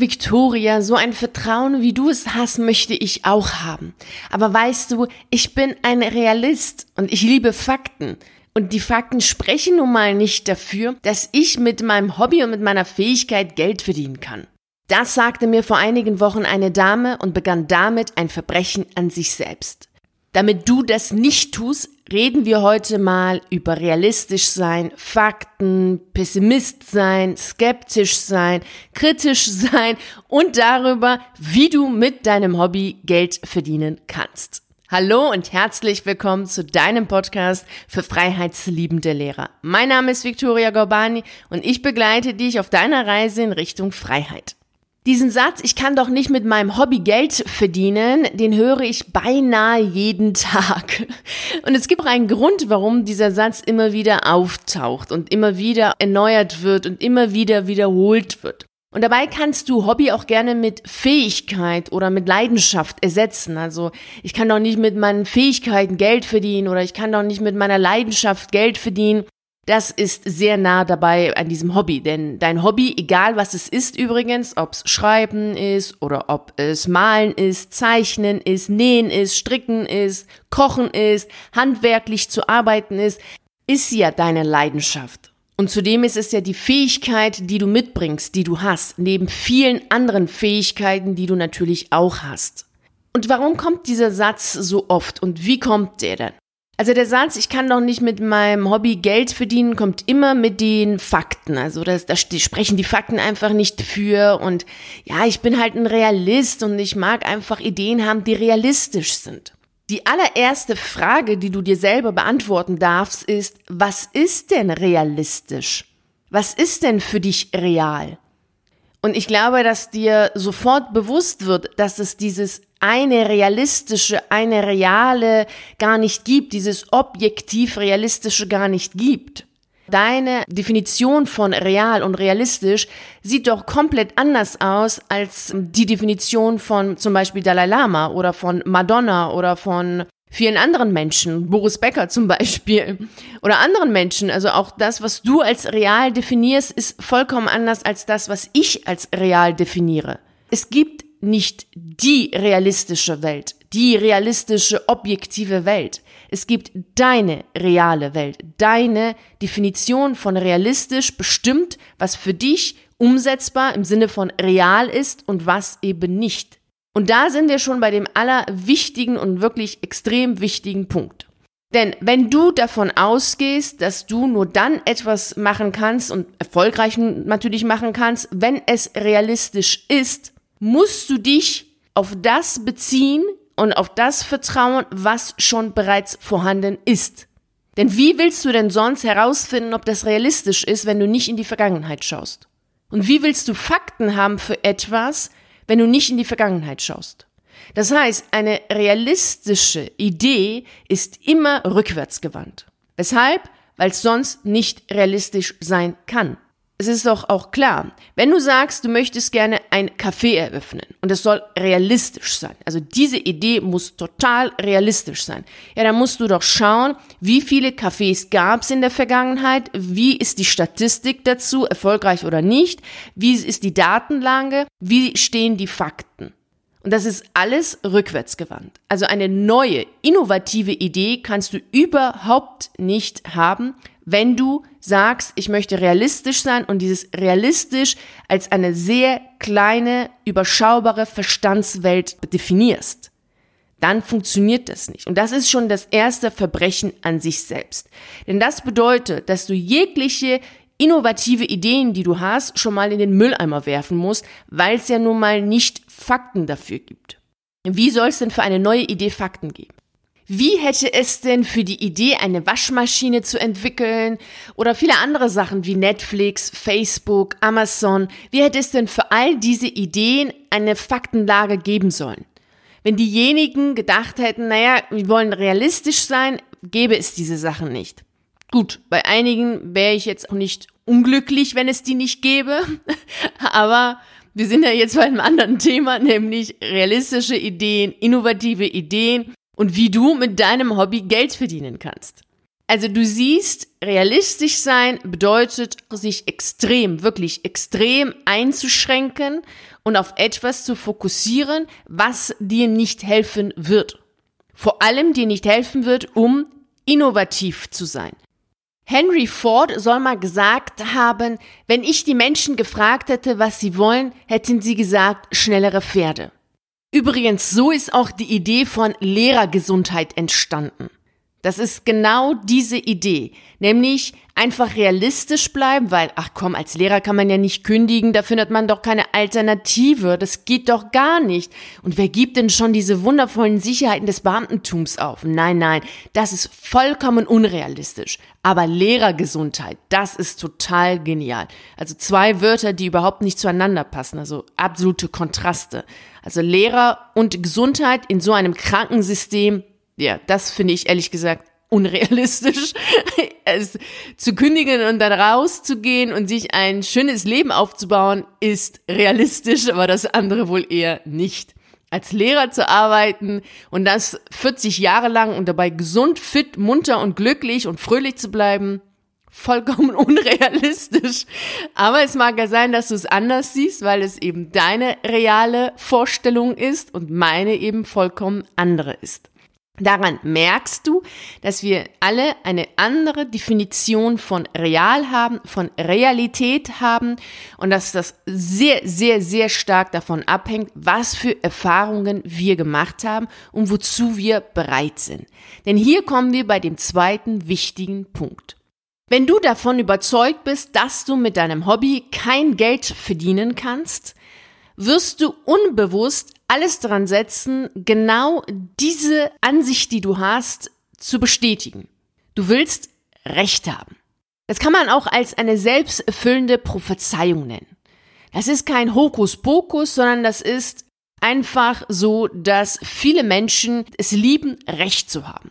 Victoria, so ein Vertrauen, wie du es hast, möchte ich auch haben. Aber weißt du, ich bin ein Realist und ich liebe Fakten. Und die Fakten sprechen nun mal nicht dafür, dass ich mit meinem Hobby und mit meiner Fähigkeit Geld verdienen kann. Das sagte mir vor einigen Wochen eine Dame und begann damit ein Verbrechen an sich selbst. Damit du das nicht tust, reden wir heute mal über realistisch sein, Fakten, Pessimist sein, skeptisch sein, kritisch sein und darüber, wie du mit deinem Hobby Geld verdienen kannst. Hallo und herzlich willkommen zu deinem Podcast für freiheitsliebende Lehrer. Mein Name ist Victoria Gorbani und ich begleite dich auf deiner Reise in Richtung Freiheit. Diesen Satz, ich kann doch nicht mit meinem Hobby Geld verdienen, den höre ich beinahe jeden Tag. Und es gibt auch einen Grund, warum dieser Satz immer wieder auftaucht und immer wieder erneuert wird und immer wieder wiederholt wird. Und dabei kannst du Hobby auch gerne mit Fähigkeit oder mit Leidenschaft ersetzen. Also ich kann doch nicht mit meinen Fähigkeiten Geld verdienen oder ich kann doch nicht mit meiner Leidenschaft Geld verdienen. Das ist sehr nah dabei an diesem Hobby, denn dein Hobby, egal was es ist übrigens, ob es Schreiben ist oder ob es Malen ist, Zeichnen ist, Nähen ist, Stricken ist, Kochen ist, handwerklich zu arbeiten ist, ist ja deine Leidenschaft. Und zudem ist es ja die Fähigkeit, die du mitbringst, die du hast, neben vielen anderen Fähigkeiten, die du natürlich auch hast. Und warum kommt dieser Satz so oft und wie kommt der denn? Also der Satz, ich kann doch nicht mit meinem Hobby Geld verdienen, kommt immer mit den Fakten. Also das sprechen die Fakten einfach nicht für. Und ja, ich bin halt ein Realist und ich mag einfach Ideen haben, die realistisch sind. Die allererste Frage, die du dir selber beantworten darfst, ist, was ist denn realistisch? Was ist denn für dich real? Und ich glaube, dass dir sofort bewusst wird, dass es dieses eine realistische, eine reale gar nicht gibt, dieses objektiv realistische gar nicht gibt. Deine Definition von real und realistisch sieht doch komplett anders aus als die Definition von zum Beispiel Dalai Lama oder von Madonna oder von vielen anderen Menschen, Boris Becker zum Beispiel, oder anderen Menschen. Also auch das, was du als real definierst, ist vollkommen anders als das, was ich als real definiere. Es gibt nicht die realistische Welt, die realistische, objektive Welt. Es gibt deine reale Welt, deine Definition von realistisch bestimmt, was für dich umsetzbar im Sinne von real ist und was eben nicht. Und da sind wir schon bei dem allerwichtigen und wirklich extrem wichtigen Punkt. Denn wenn du davon ausgehst, dass du nur dann etwas machen kannst und erfolgreich natürlich machen kannst, wenn es realistisch ist, musst du dich auf das beziehen und auf das vertrauen, was schon bereits vorhanden ist. Denn wie willst du denn sonst herausfinden, ob das realistisch ist, wenn du nicht in die Vergangenheit schaust? Und wie willst du Fakten haben für etwas, wenn du nicht in die Vergangenheit schaust? Das heißt, eine realistische Idee ist immer rückwärtsgewandt. Weshalb? Weil es sonst nicht realistisch sein kann es ist doch auch klar, wenn du sagst, du möchtest gerne ein Café eröffnen und es soll realistisch sein, also diese Idee muss total realistisch sein, ja, dann musst du doch schauen, wie viele Cafés gab es in der Vergangenheit, wie ist die Statistik dazu, erfolgreich oder nicht, wie ist die Datenlage, wie stehen die Fakten. Und das ist alles rückwärtsgewandt. Also eine neue, innovative Idee kannst du überhaupt nicht haben, wenn du sagst, ich möchte realistisch sein und dieses realistisch als eine sehr kleine, überschaubare Verstandswelt definierst, dann funktioniert das nicht. Und das ist schon das erste Verbrechen an sich selbst. Denn das bedeutet, dass du jegliche innovative Ideen, die du hast, schon mal in den Mülleimer werfen musst, weil es ja nun mal nicht Fakten dafür gibt. Wie soll es denn für eine neue Idee Fakten geben? Wie hätte es denn für die Idee, eine Waschmaschine zu entwickeln oder viele andere Sachen wie Netflix, Facebook, Amazon, wie hätte es denn für all diese Ideen eine Faktenlage geben sollen? Wenn diejenigen gedacht hätten, naja, wir wollen realistisch sein, gäbe es diese Sachen nicht. Gut, bei einigen wäre ich jetzt auch nicht unglücklich, wenn es die nicht gäbe, aber wir sind ja jetzt bei einem anderen Thema, nämlich realistische Ideen, innovative Ideen und wie du mit deinem Hobby Geld verdienen kannst. Also du siehst, realistisch sein bedeutet, sich extrem, wirklich extrem einzuschränken und auf etwas zu fokussieren, was dir nicht helfen wird. Vor allem dir nicht helfen wird, um innovativ zu sein. Henry Ford soll mal gesagt haben, wenn ich die Menschen gefragt hätte, was sie wollen, hätten sie gesagt, schnellere Pferde. Übrigens, so ist auch die Idee von Lehrergesundheit entstanden. Das ist genau diese Idee, nämlich einfach realistisch bleiben, weil, ach komm, als Lehrer kann man ja nicht kündigen, da findet man doch keine Alternative, das geht doch gar nicht. Und wer gibt denn schon diese wundervollen Sicherheiten des Beamtentums auf? Nein, nein, das ist vollkommen unrealistisch. Aber Lehrergesundheit, das ist total genial. Also zwei Wörter, die überhaupt nicht zueinander passen, also absolute Kontraste. Also Lehrer und Gesundheit in so einem Krankensystem, ja, das finde ich ehrlich gesagt unrealistisch, es zu kündigen und dann rauszugehen und sich ein schönes Leben aufzubauen, ist realistisch, aber das andere wohl eher nicht. Als Lehrer zu arbeiten und das 40 Jahre lang und dabei gesund, fit, munter und glücklich und fröhlich zu bleiben, vollkommen unrealistisch. Aber es mag ja sein, dass du es anders siehst, weil es eben deine reale Vorstellung ist und meine eben vollkommen andere ist. Daran merkst du, dass wir alle eine andere Definition von real haben, von Realität haben und dass das sehr, sehr, sehr stark davon abhängt, was für Erfahrungen wir gemacht haben und wozu wir bereit sind. Denn hier kommen wir bei dem zweiten wichtigen Punkt. Wenn du davon überzeugt bist, dass du mit deinem Hobby kein Geld verdienen kannst, wirst du unbewusst alles daran setzen, genau diese Ansicht, die du hast, zu bestätigen. Du willst Recht haben. Das kann man auch als eine selbsterfüllende Prophezeiung nennen. Das ist kein Hokuspokus, sondern das ist einfach so, dass viele Menschen es lieben, Recht zu haben.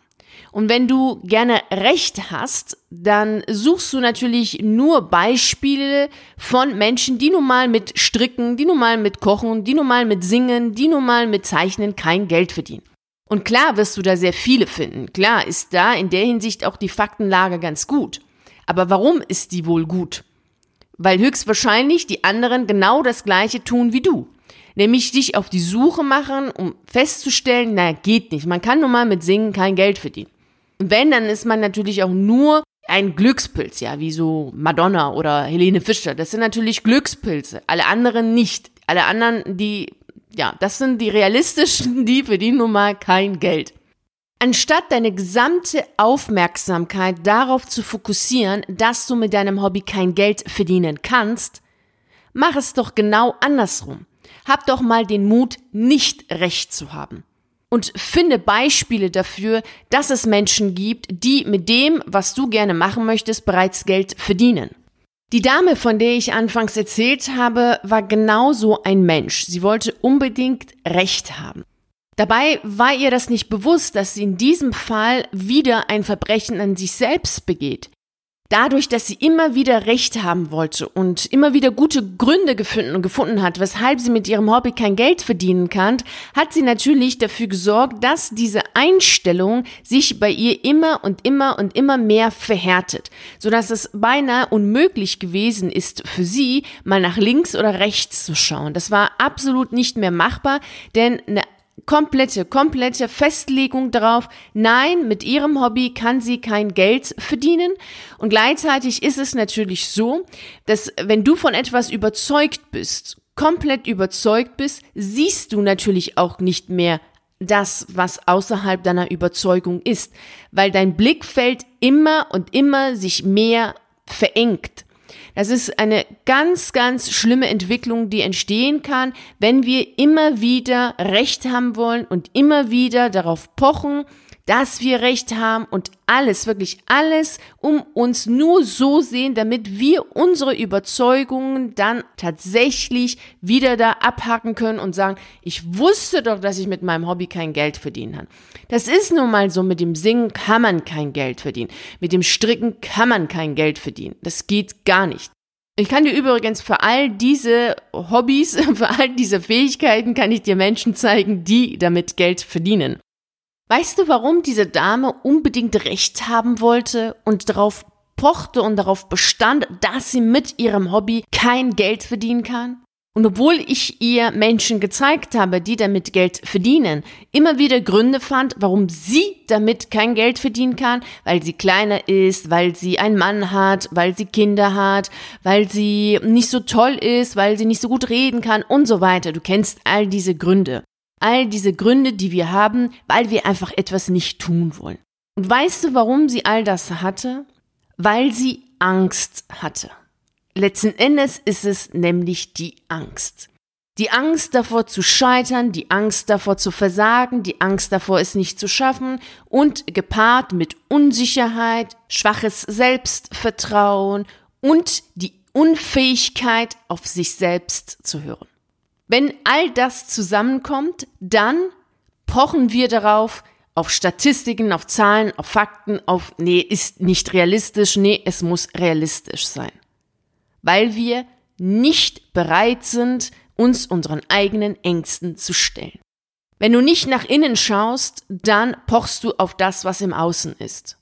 Und wenn du gerne Recht hast, dann suchst du natürlich nur Beispiele von Menschen, die nun mal mit Stricken, die nun mal mit Kochen, die nun mal mit Singen, die nun mal mit Zeichnen kein Geld verdienen. Und klar wirst du da sehr viele finden. Klar ist da in der Hinsicht auch die Faktenlage ganz gut. Aber warum ist die wohl gut? Weil höchstwahrscheinlich die anderen genau das gleiche tun wie du nämlich dich auf die Suche machen, um festzustellen, naja, geht nicht. Man kann nun mal mit Singen kein Geld verdienen. Wenn, dann ist man natürlich auch nur ein Glückspilz, ja, wie so Madonna oder Helene Fischer. Das sind natürlich Glückspilze. Alle anderen nicht. Alle anderen, die, ja, das sind die realistischen, die verdienen nun mal kein Geld. Anstatt deine gesamte Aufmerksamkeit darauf zu fokussieren, dass du mit deinem Hobby kein Geld verdienen kannst, mach es doch genau andersrum. Hab doch mal den Mut, nicht recht zu haben und finde Beispiele dafür, dass es Menschen gibt, die mit dem, was du gerne machen möchtest, bereits Geld verdienen. Die Dame, von der ich anfangs erzählt habe, war genauso ein Mensch. Sie wollte unbedingt Recht haben. Dabei war ihr das nicht bewusst, dass sie in diesem Fall wieder ein Verbrechen an sich selbst begeht. Dadurch, dass sie immer wieder Recht haben wollte und immer wieder gute Gründe gefunden, gefunden hat, weshalb sie mit ihrem Hobby kein Geld verdienen kann, hat sie natürlich dafür gesorgt, dass diese Einstellung sich bei ihr immer und immer und immer mehr verhärtet, sodass es beinahe unmöglich gewesen ist für sie, mal nach links oder rechts zu schauen. Das war absolut nicht mehr machbar, denn eine komplette, komplette Festlegung darauf, nein, mit ihrem Hobby kann sie kein Geld verdienen. Und gleichzeitig ist es natürlich so, dass wenn du von etwas überzeugt bist, komplett überzeugt bist, siehst du natürlich auch nicht mehr das, was außerhalb deiner Überzeugung ist, weil dein Blickfeld immer und immer sich mehr verengt. Das ist eine ganz, ganz schlimme Entwicklung, die entstehen kann, wenn wir immer wieder Recht haben wollen und immer wieder darauf pochen, dass wir Recht haben und alles, wirklich alles, um uns nur so sehen, damit wir unsere Überzeugungen dann tatsächlich wieder da abhaken können und sagen, ich wusste doch, dass ich mit meinem Hobby kein Geld verdienen kann. Das ist nun mal so, mit dem Singen kann man kein Geld verdienen. Mit dem Stricken kann man kein Geld verdienen. Das geht gar nicht. Ich kann dir übrigens für all diese Hobbys, für all diese Fähigkeiten kann ich dir Menschen zeigen, die damit Geld verdienen. Weißt du, warum diese Dame unbedingt Recht haben wollte und darauf pochte und darauf bestand, dass sie mit ihrem Hobby kein Geld verdienen kann? Und obwohl ich ihr Menschen gezeigt habe, die damit Geld verdienen, immer wieder Gründe fand, warum sie damit kein Geld verdienen kann, weil sie kleiner ist, weil sie einen Mann hat, weil sie Kinder hat, weil sie nicht so toll ist, weil sie nicht so gut reden kann und so weiter. Du kennst all diese Gründe. All diese Gründe, die wir haben, weil wir einfach etwas nicht tun wollen. Und weißt du, warum sie all das hatte? Weil sie Angst hatte. Letzten Endes ist es nämlich die Angst. Die Angst davor zu scheitern, die Angst davor zu versagen, die Angst davor es nicht zu schaffen und gepaart mit Unsicherheit, schwaches Selbstvertrauen und die Unfähigkeit, auf sich selbst zu hören. Wenn all das zusammenkommt, dann pochen wir darauf, auf Statistiken, auf Zahlen, auf Fakten, auf, nee, ist nicht realistisch, nee, es muss realistisch sein weil wir nicht bereit sind, uns unseren eigenen Ängsten zu stellen. Wenn du nicht nach innen schaust, dann pochst du auf das, was im Außen ist.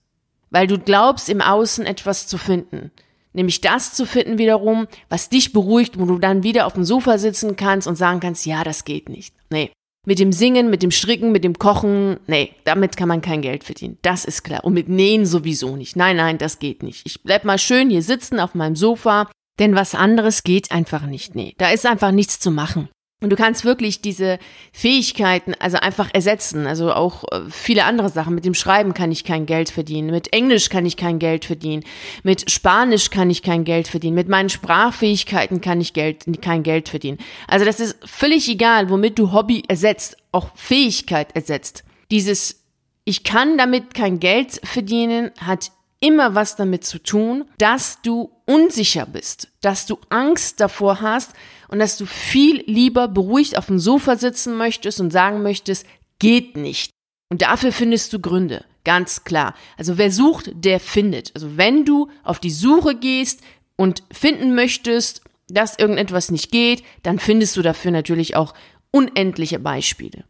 Weil du glaubst, im Außen etwas zu finden. Nämlich das zu finden wiederum, was dich beruhigt, wo du dann wieder auf dem Sofa sitzen kannst und sagen kannst, ja, das geht nicht. Nee. Mit dem Singen, mit dem Stricken, mit dem Kochen, nee, damit kann man kein Geld verdienen. Das ist klar. Und mit Nähen sowieso nicht. Nein, nein, das geht nicht. Ich bleib mal schön hier sitzen auf meinem Sofa denn was anderes geht einfach nicht. Nee, da ist einfach nichts zu machen. Und du kannst wirklich diese Fähigkeiten also einfach ersetzen. Also auch äh, viele andere Sachen. Mit dem Schreiben kann ich kein Geld verdienen. Mit Englisch kann ich kein Geld verdienen. Mit Spanisch kann ich kein Geld verdienen. Mit meinen Sprachfähigkeiten kann ich Geld, kein Geld verdienen. Also das ist völlig egal, womit du Hobby ersetzt, auch Fähigkeit ersetzt. Dieses ich kann damit kein Geld verdienen, hat immer was damit zu tun, dass du unsicher bist, dass du Angst davor hast und dass du viel lieber beruhigt auf dem Sofa sitzen möchtest und sagen möchtest, geht nicht. Und dafür findest du Gründe, ganz klar. Also wer sucht, der findet. Also wenn du auf die Suche gehst und finden möchtest, dass irgendetwas nicht geht, dann findest du dafür natürlich auch unendliche Beispiele.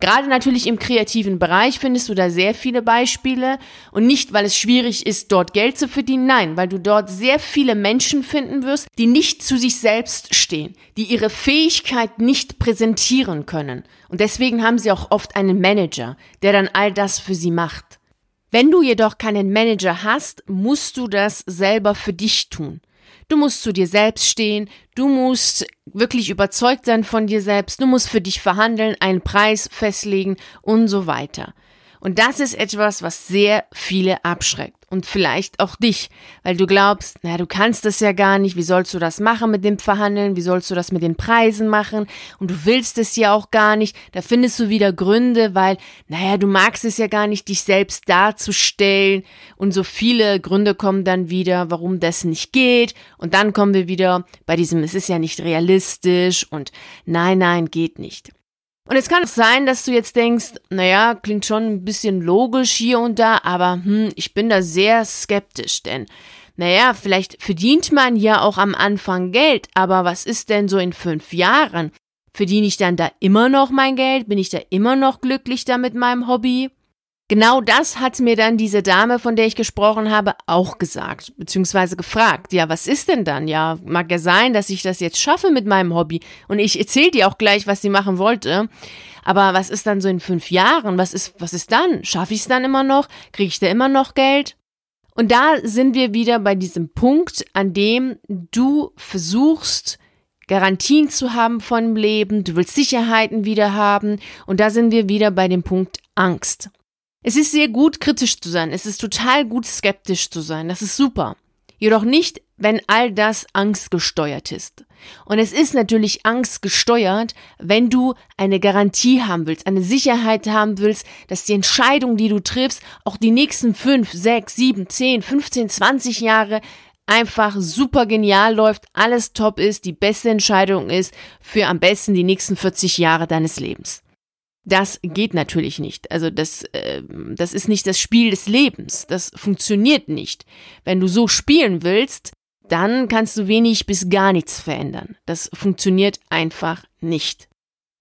Gerade natürlich im kreativen Bereich findest du da sehr viele Beispiele und nicht, weil es schwierig ist, dort Geld zu verdienen, nein, weil du dort sehr viele Menschen finden wirst, die nicht zu sich selbst stehen, die ihre Fähigkeit nicht präsentieren können. Und deswegen haben sie auch oft einen Manager, der dann all das für sie macht. Wenn du jedoch keinen Manager hast, musst du das selber für dich tun. Du musst zu dir selbst stehen, du musst wirklich überzeugt sein von dir selbst, du musst für dich verhandeln, einen Preis festlegen und so weiter. Und das ist etwas, was sehr viele abschreckt. Und vielleicht auch dich, weil du glaubst, naja, du kannst das ja gar nicht, wie sollst du das machen mit dem Verhandeln, wie sollst du das mit den Preisen machen? Und du willst es ja auch gar nicht, da findest du wieder Gründe, weil, naja, du magst es ja gar nicht, dich selbst darzustellen. Und so viele Gründe kommen dann wieder, warum das nicht geht. Und dann kommen wir wieder bei diesem, es ist ja nicht realistisch. Und nein, nein, geht nicht. Und es kann sein, dass du jetzt denkst, naja, klingt schon ein bisschen logisch hier und da, aber hm, ich bin da sehr skeptisch, denn naja, vielleicht verdient man ja auch am Anfang Geld, aber was ist denn so in fünf Jahren? Verdiene ich dann da immer noch mein Geld? Bin ich da immer noch glücklich da mit meinem Hobby? Genau das hat mir dann diese Dame, von der ich gesprochen habe, auch gesagt, beziehungsweise gefragt. Ja, was ist denn dann? Ja, mag ja sein, dass ich das jetzt schaffe mit meinem Hobby. Und ich erzähle dir auch gleich, was sie machen wollte. Aber was ist dann so in fünf Jahren? Was ist, was ist dann? Schaffe ich es dann immer noch? Kriege ich da immer noch Geld? Und da sind wir wieder bei diesem Punkt, an dem du versuchst, Garantien zu haben von dem Leben, du willst Sicherheiten wieder haben. Und da sind wir wieder bei dem Punkt Angst. Es ist sehr gut, kritisch zu sein. Es ist total gut, skeptisch zu sein. Das ist super. Jedoch nicht, wenn all das angstgesteuert ist. Und es ist natürlich angstgesteuert, wenn du eine Garantie haben willst, eine Sicherheit haben willst, dass die Entscheidung, die du triffst, auch die nächsten fünf, sechs, sieben, zehn, 15, 20 Jahre einfach super genial läuft, alles top ist, die beste Entscheidung ist für am besten die nächsten 40 Jahre deines Lebens. Das geht natürlich nicht. Also das, äh, das ist nicht das Spiel des Lebens. Das funktioniert nicht. Wenn du so spielen willst, dann kannst du wenig bis gar nichts verändern. Das funktioniert einfach nicht.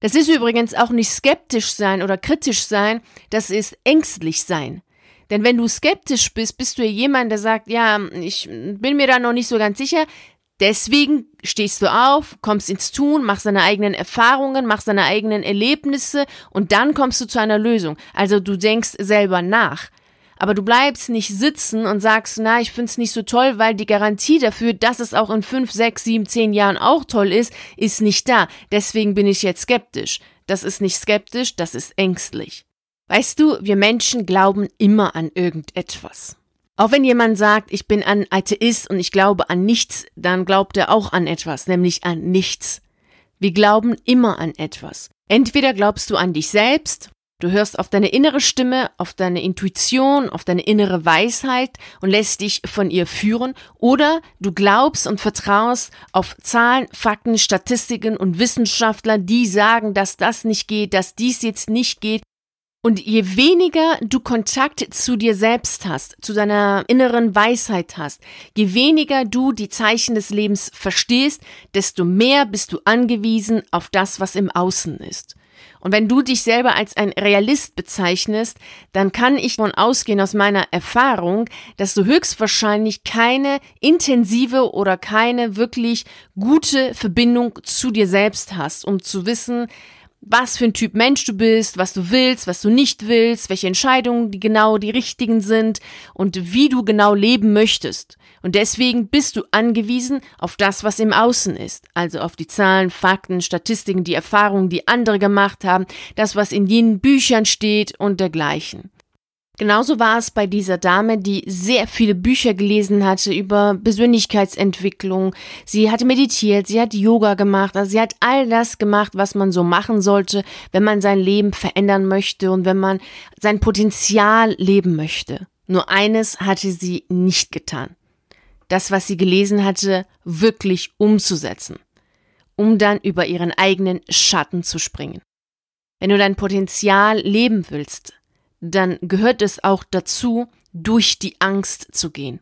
Das ist übrigens auch nicht skeptisch sein oder kritisch sein, das ist ängstlich sein. Denn wenn du skeptisch bist, bist du ja jemand, der sagt, ja, ich bin mir da noch nicht so ganz sicher. Deswegen stehst du auf, kommst ins Tun, machst deine eigenen Erfahrungen, machst deine eigenen Erlebnisse und dann kommst du zu einer Lösung. Also du denkst selber nach. Aber du bleibst nicht sitzen und sagst, na, ich find's nicht so toll, weil die Garantie dafür, dass es auch in fünf, sechs, sieben, zehn Jahren auch toll ist, ist nicht da. Deswegen bin ich jetzt skeptisch. Das ist nicht skeptisch, das ist ängstlich. Weißt du, wir Menschen glauben immer an irgendetwas. Auch wenn jemand sagt, ich bin ein Atheist und ich glaube an nichts, dann glaubt er auch an etwas, nämlich an nichts. Wir glauben immer an etwas. Entweder glaubst du an dich selbst Du hörst auf deine innere Stimme, auf deine Intuition, auf deine innere Weisheit und lässt dich von ihr führen oder du glaubst und vertraust auf Zahlen, Fakten, Statistiken und Wissenschaftler, die sagen, dass das nicht geht, dass dies jetzt nicht geht. Und je weniger du Kontakt zu dir selbst hast, zu deiner inneren Weisheit hast, je weniger du die Zeichen des Lebens verstehst, desto mehr bist du angewiesen auf das, was im Außen ist. Und wenn du dich selber als ein Realist bezeichnest, dann kann ich davon ausgehen aus meiner Erfahrung, dass du höchstwahrscheinlich keine intensive oder keine wirklich gute Verbindung zu dir selbst hast, um zu wissen, was für ein Typ Mensch du bist, was du willst, was du nicht willst, welche Entscheidungen die genau die richtigen sind und wie du genau leben möchtest. Und deswegen bist du angewiesen auf das, was im Außen ist, also auf die Zahlen, Fakten, Statistiken, die Erfahrungen, die andere gemacht haben, das, was in jenen Büchern steht und dergleichen. Genauso war es bei dieser Dame, die sehr viele Bücher gelesen hatte über Persönlichkeitsentwicklung. Sie hatte meditiert, sie hat Yoga gemacht, also sie hat all das gemacht, was man so machen sollte, wenn man sein Leben verändern möchte und wenn man sein Potenzial leben möchte. Nur eines hatte sie nicht getan. Das, was sie gelesen hatte, wirklich umzusetzen, um dann über ihren eigenen Schatten zu springen. Wenn du dein Potenzial leben willst, dann gehört es auch dazu, durch die Angst zu gehen.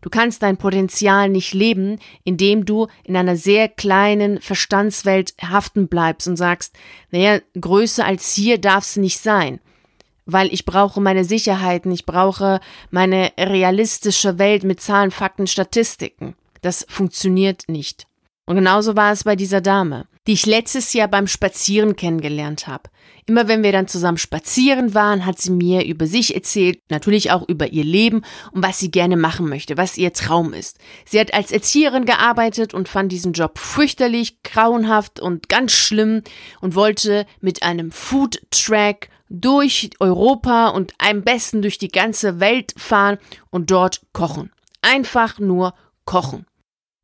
Du kannst dein Potenzial nicht leben, indem du in einer sehr kleinen Verstandswelt haften bleibst und sagst, naja, größer als hier darf es nicht sein, weil ich brauche meine Sicherheiten, ich brauche meine realistische Welt mit Zahlen, Fakten, Statistiken. Das funktioniert nicht. Und genauso war es bei dieser Dame, die ich letztes Jahr beim Spazieren kennengelernt habe. Immer wenn wir dann zusammen spazieren waren, hat sie mir über sich erzählt, natürlich auch über ihr Leben und was sie gerne machen möchte, was ihr Traum ist. Sie hat als Erzieherin gearbeitet und fand diesen Job fürchterlich, grauenhaft und ganz schlimm und wollte mit einem Food Track durch Europa und am besten durch die ganze Welt fahren und dort kochen. Einfach nur kochen.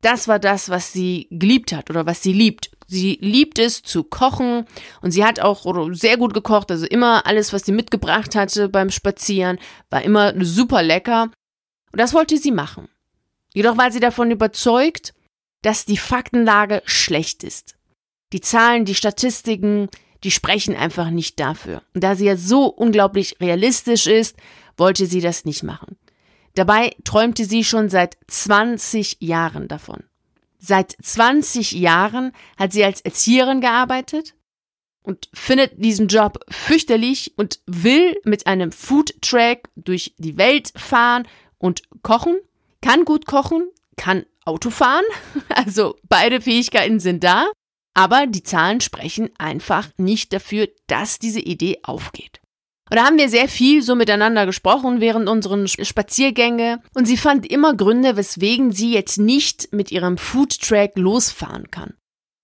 Das war das, was sie geliebt hat oder was sie liebt. Sie liebt es zu kochen und sie hat auch sehr gut gekocht. Also immer alles, was sie mitgebracht hatte beim Spazieren, war immer super lecker. Und das wollte sie machen. Jedoch war sie davon überzeugt, dass die Faktenlage schlecht ist. Die Zahlen, die Statistiken, die sprechen einfach nicht dafür. Und da sie ja so unglaublich realistisch ist, wollte sie das nicht machen. Dabei träumte sie schon seit 20 Jahren davon. Seit 20 Jahren hat sie als Erzieherin gearbeitet und findet diesen Job fürchterlich und will mit einem Food Track durch die Welt fahren und kochen, kann gut kochen, kann Auto fahren, also beide Fähigkeiten sind da, aber die Zahlen sprechen einfach nicht dafür, dass diese Idee aufgeht. Und da haben wir sehr viel so miteinander gesprochen während unseren Spaziergänge und sie fand immer Gründe, weswegen sie jetzt nicht mit ihrem Foodtrack losfahren kann.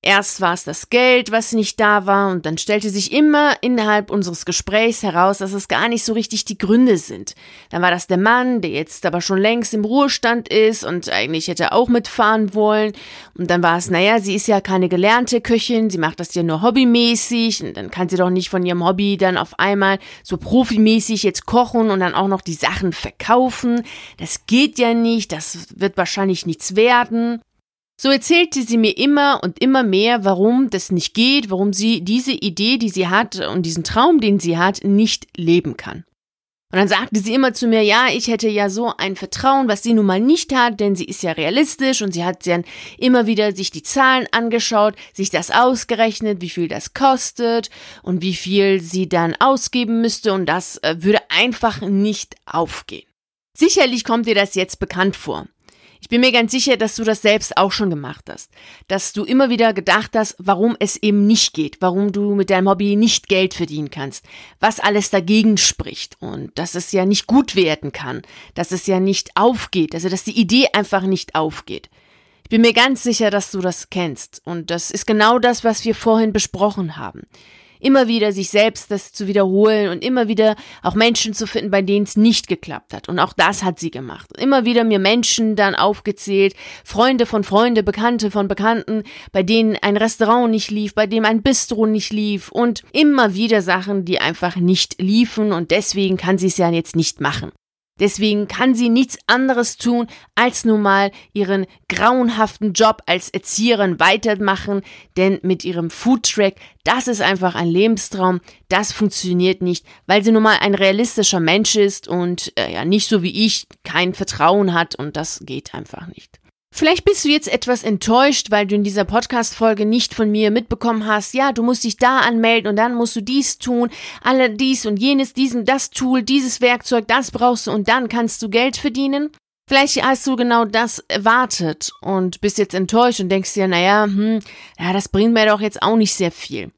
Erst war es das Geld, was nicht da war, und dann stellte sich immer innerhalb unseres Gesprächs heraus, dass es gar nicht so richtig die Gründe sind. Dann war das der Mann, der jetzt aber schon längst im Ruhestand ist und eigentlich hätte auch mitfahren wollen. Und dann war es, naja, sie ist ja keine gelernte Köchin, sie macht das ja nur hobbymäßig, und dann kann sie doch nicht von ihrem Hobby dann auf einmal so profimäßig jetzt kochen und dann auch noch die Sachen verkaufen. Das geht ja nicht, das wird wahrscheinlich nichts werden. So erzählte sie mir immer und immer mehr, warum das nicht geht, warum sie diese Idee, die sie hat und diesen Traum, den sie hat, nicht leben kann. Und dann sagte sie immer zu mir, ja, ich hätte ja so ein Vertrauen, was sie nun mal nicht hat, denn sie ist ja realistisch und sie hat dann immer wieder sich die Zahlen angeschaut, sich das ausgerechnet, wie viel das kostet und wie viel sie dann ausgeben müsste und das äh, würde einfach nicht aufgehen. Sicherlich kommt dir das jetzt bekannt vor. Ich bin mir ganz sicher, dass du das selbst auch schon gemacht hast. Dass du immer wieder gedacht hast, warum es eben nicht geht, warum du mit deinem Hobby nicht Geld verdienen kannst, was alles dagegen spricht und dass es ja nicht gut werden kann, dass es ja nicht aufgeht, also dass die Idee einfach nicht aufgeht. Ich bin mir ganz sicher, dass du das kennst und das ist genau das, was wir vorhin besprochen haben immer wieder sich selbst das zu wiederholen und immer wieder auch Menschen zu finden, bei denen es nicht geklappt hat. Und auch das hat sie gemacht. Immer wieder mir Menschen dann aufgezählt, Freunde von Freunde, Bekannte von Bekannten, bei denen ein Restaurant nicht lief, bei dem ein Bistro nicht lief und immer wieder Sachen, die einfach nicht liefen und deswegen kann sie es ja jetzt nicht machen. Deswegen kann sie nichts anderes tun, als nun mal ihren grauenhaften Job als Erzieherin weitermachen, denn mit ihrem Foodtrack, das ist einfach ein Lebenstraum, das funktioniert nicht, weil sie nun mal ein realistischer Mensch ist und äh, ja nicht so wie ich kein Vertrauen hat und das geht einfach nicht. Vielleicht bist du jetzt etwas enttäuscht, weil du in dieser Podcast-Folge nicht von mir mitbekommen hast, ja, du musst dich da anmelden und dann musst du dies tun, alle dies und jenes, diesen, das Tool, dieses Werkzeug, das brauchst du und dann kannst du Geld verdienen. Vielleicht hast du genau das erwartet und bist jetzt enttäuscht und denkst dir, naja, hm, ja, das bringt mir doch jetzt auch nicht sehr viel.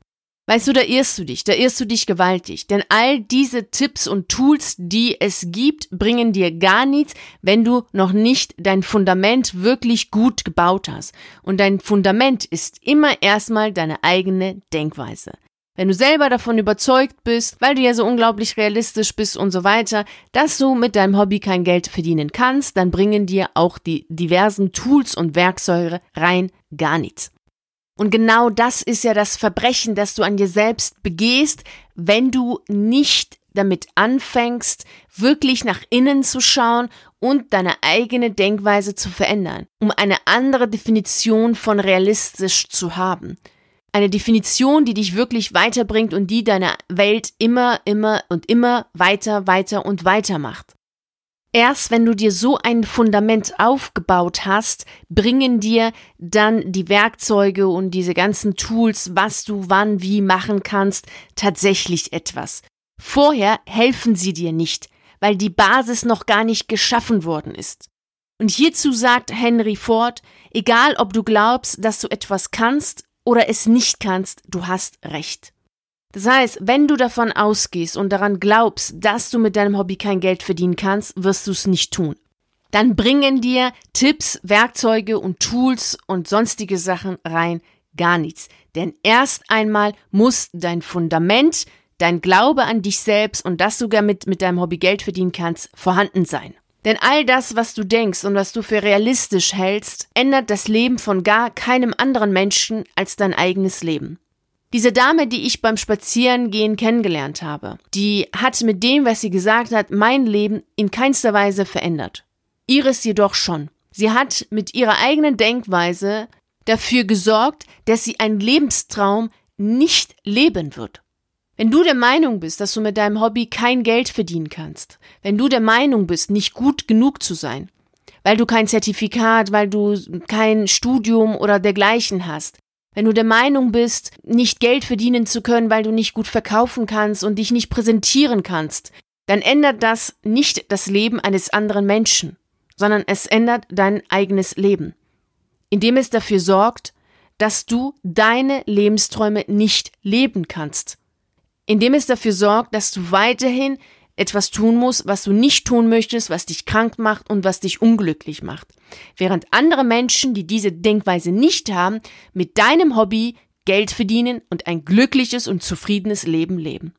Weißt du, da irrst du dich, da irrst du dich gewaltig. Denn all diese Tipps und Tools, die es gibt, bringen dir gar nichts, wenn du noch nicht dein Fundament wirklich gut gebaut hast. Und dein Fundament ist immer erstmal deine eigene Denkweise. Wenn du selber davon überzeugt bist, weil du ja so unglaublich realistisch bist und so weiter, dass du mit deinem Hobby kein Geld verdienen kannst, dann bringen dir auch die diversen Tools und Werkzeuge rein gar nichts. Und genau das ist ja das Verbrechen, das du an dir selbst begehst, wenn du nicht damit anfängst, wirklich nach innen zu schauen und deine eigene Denkweise zu verändern, um eine andere Definition von realistisch zu haben. Eine Definition, die dich wirklich weiterbringt und die deine Welt immer, immer und immer weiter, weiter und weiter macht. Erst wenn du dir so ein Fundament aufgebaut hast, bringen dir dann die Werkzeuge und diese ganzen Tools, was du wann wie machen kannst, tatsächlich etwas. Vorher helfen sie dir nicht, weil die Basis noch gar nicht geschaffen worden ist. Und hierzu sagt Henry Ford, egal ob du glaubst, dass du etwas kannst oder es nicht kannst, du hast recht. Das heißt, wenn du davon ausgehst und daran glaubst, dass du mit deinem Hobby kein Geld verdienen kannst, wirst du es nicht tun. Dann bringen dir Tipps, Werkzeuge und Tools und sonstige Sachen rein gar nichts. Denn erst einmal muss dein Fundament, dein Glaube an dich selbst und dass du damit mit deinem Hobby Geld verdienen kannst, vorhanden sein. Denn all das, was du denkst und was du für realistisch hältst, ändert das Leben von gar keinem anderen Menschen als dein eigenes Leben. Diese Dame, die ich beim Spazierengehen kennengelernt habe, die hat mit dem, was sie gesagt hat, mein Leben in keinster Weise verändert. Ihres jedoch schon. Sie hat mit ihrer eigenen Denkweise dafür gesorgt, dass sie einen Lebenstraum nicht leben wird. Wenn du der Meinung bist, dass du mit deinem Hobby kein Geld verdienen kannst, wenn du der Meinung bist, nicht gut genug zu sein, weil du kein Zertifikat, weil du kein Studium oder dergleichen hast, wenn du der Meinung bist, nicht Geld verdienen zu können, weil du nicht gut verkaufen kannst und dich nicht präsentieren kannst, dann ändert das nicht das Leben eines anderen Menschen, sondern es ändert dein eigenes Leben, indem es dafür sorgt, dass du deine Lebensträume nicht leben kannst, indem es dafür sorgt, dass du weiterhin etwas tun musst, was du nicht tun möchtest, was dich krank macht und was dich unglücklich macht. Während andere Menschen, die diese Denkweise nicht haben, mit deinem Hobby Geld verdienen und ein glückliches und zufriedenes Leben leben.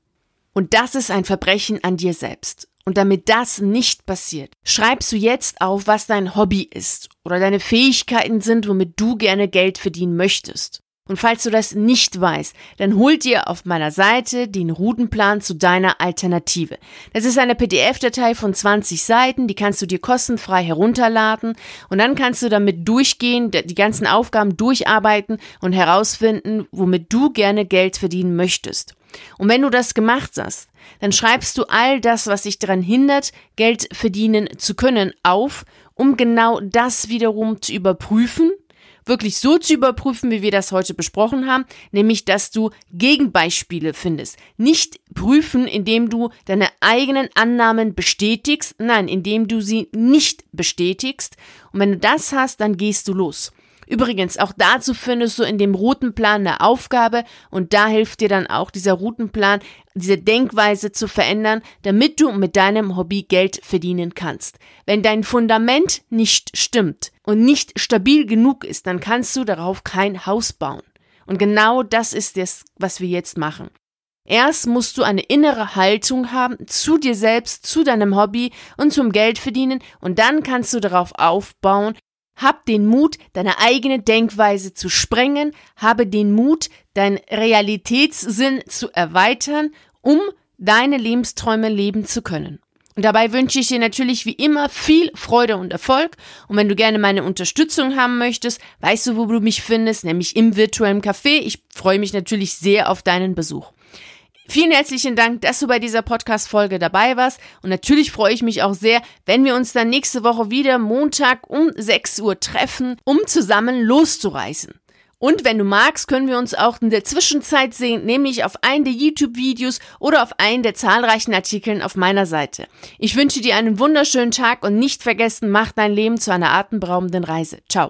Und das ist ein Verbrechen an dir selbst. Und damit das nicht passiert, schreibst du jetzt auf, was dein Hobby ist oder deine Fähigkeiten sind, womit du gerne Geld verdienen möchtest. Und falls du das nicht weißt, dann hol dir auf meiner Seite den Routenplan zu deiner Alternative. Das ist eine PDF-Datei von 20 Seiten, die kannst du dir kostenfrei herunterladen und dann kannst du damit durchgehen, die ganzen Aufgaben durcharbeiten und herausfinden, womit du gerne Geld verdienen möchtest. Und wenn du das gemacht hast, dann schreibst du all das, was dich daran hindert, Geld verdienen zu können, auf, um genau das wiederum zu überprüfen wirklich so zu überprüfen, wie wir das heute besprochen haben, nämlich dass du Gegenbeispiele findest. Nicht prüfen, indem du deine eigenen Annahmen bestätigst, nein, indem du sie nicht bestätigst. Und wenn du das hast, dann gehst du los. Übrigens, auch dazu findest du in dem Routenplan eine Aufgabe und da hilft dir dann auch dieser Routenplan, diese Denkweise zu verändern, damit du mit deinem Hobby Geld verdienen kannst. Wenn dein Fundament nicht stimmt und nicht stabil genug ist, dann kannst du darauf kein Haus bauen. Und genau das ist es, was wir jetzt machen. Erst musst du eine innere Haltung haben zu dir selbst, zu deinem Hobby und zum Geldverdienen und dann kannst du darauf aufbauen, hab den Mut, deine eigene Denkweise zu sprengen, habe den Mut, deinen Realitätssinn zu erweitern, um deine Lebensträume leben zu können. Und dabei wünsche ich dir natürlich wie immer viel Freude und Erfolg. Und wenn du gerne meine Unterstützung haben möchtest, weißt du, wo du mich findest, nämlich im virtuellen Café. Ich freue mich natürlich sehr auf deinen Besuch. Vielen herzlichen Dank, dass du bei dieser Podcast-Folge dabei warst. Und natürlich freue ich mich auch sehr, wenn wir uns dann nächste Woche wieder Montag um 6 Uhr treffen, um zusammen loszureisen. Und wenn du magst, können wir uns auch in der Zwischenzeit sehen, nämlich auf einen der YouTube-Videos oder auf einen der zahlreichen Artikeln auf meiner Seite. Ich wünsche dir einen wunderschönen Tag und nicht vergessen, mach dein Leben zu einer atemberaubenden Reise. Ciao.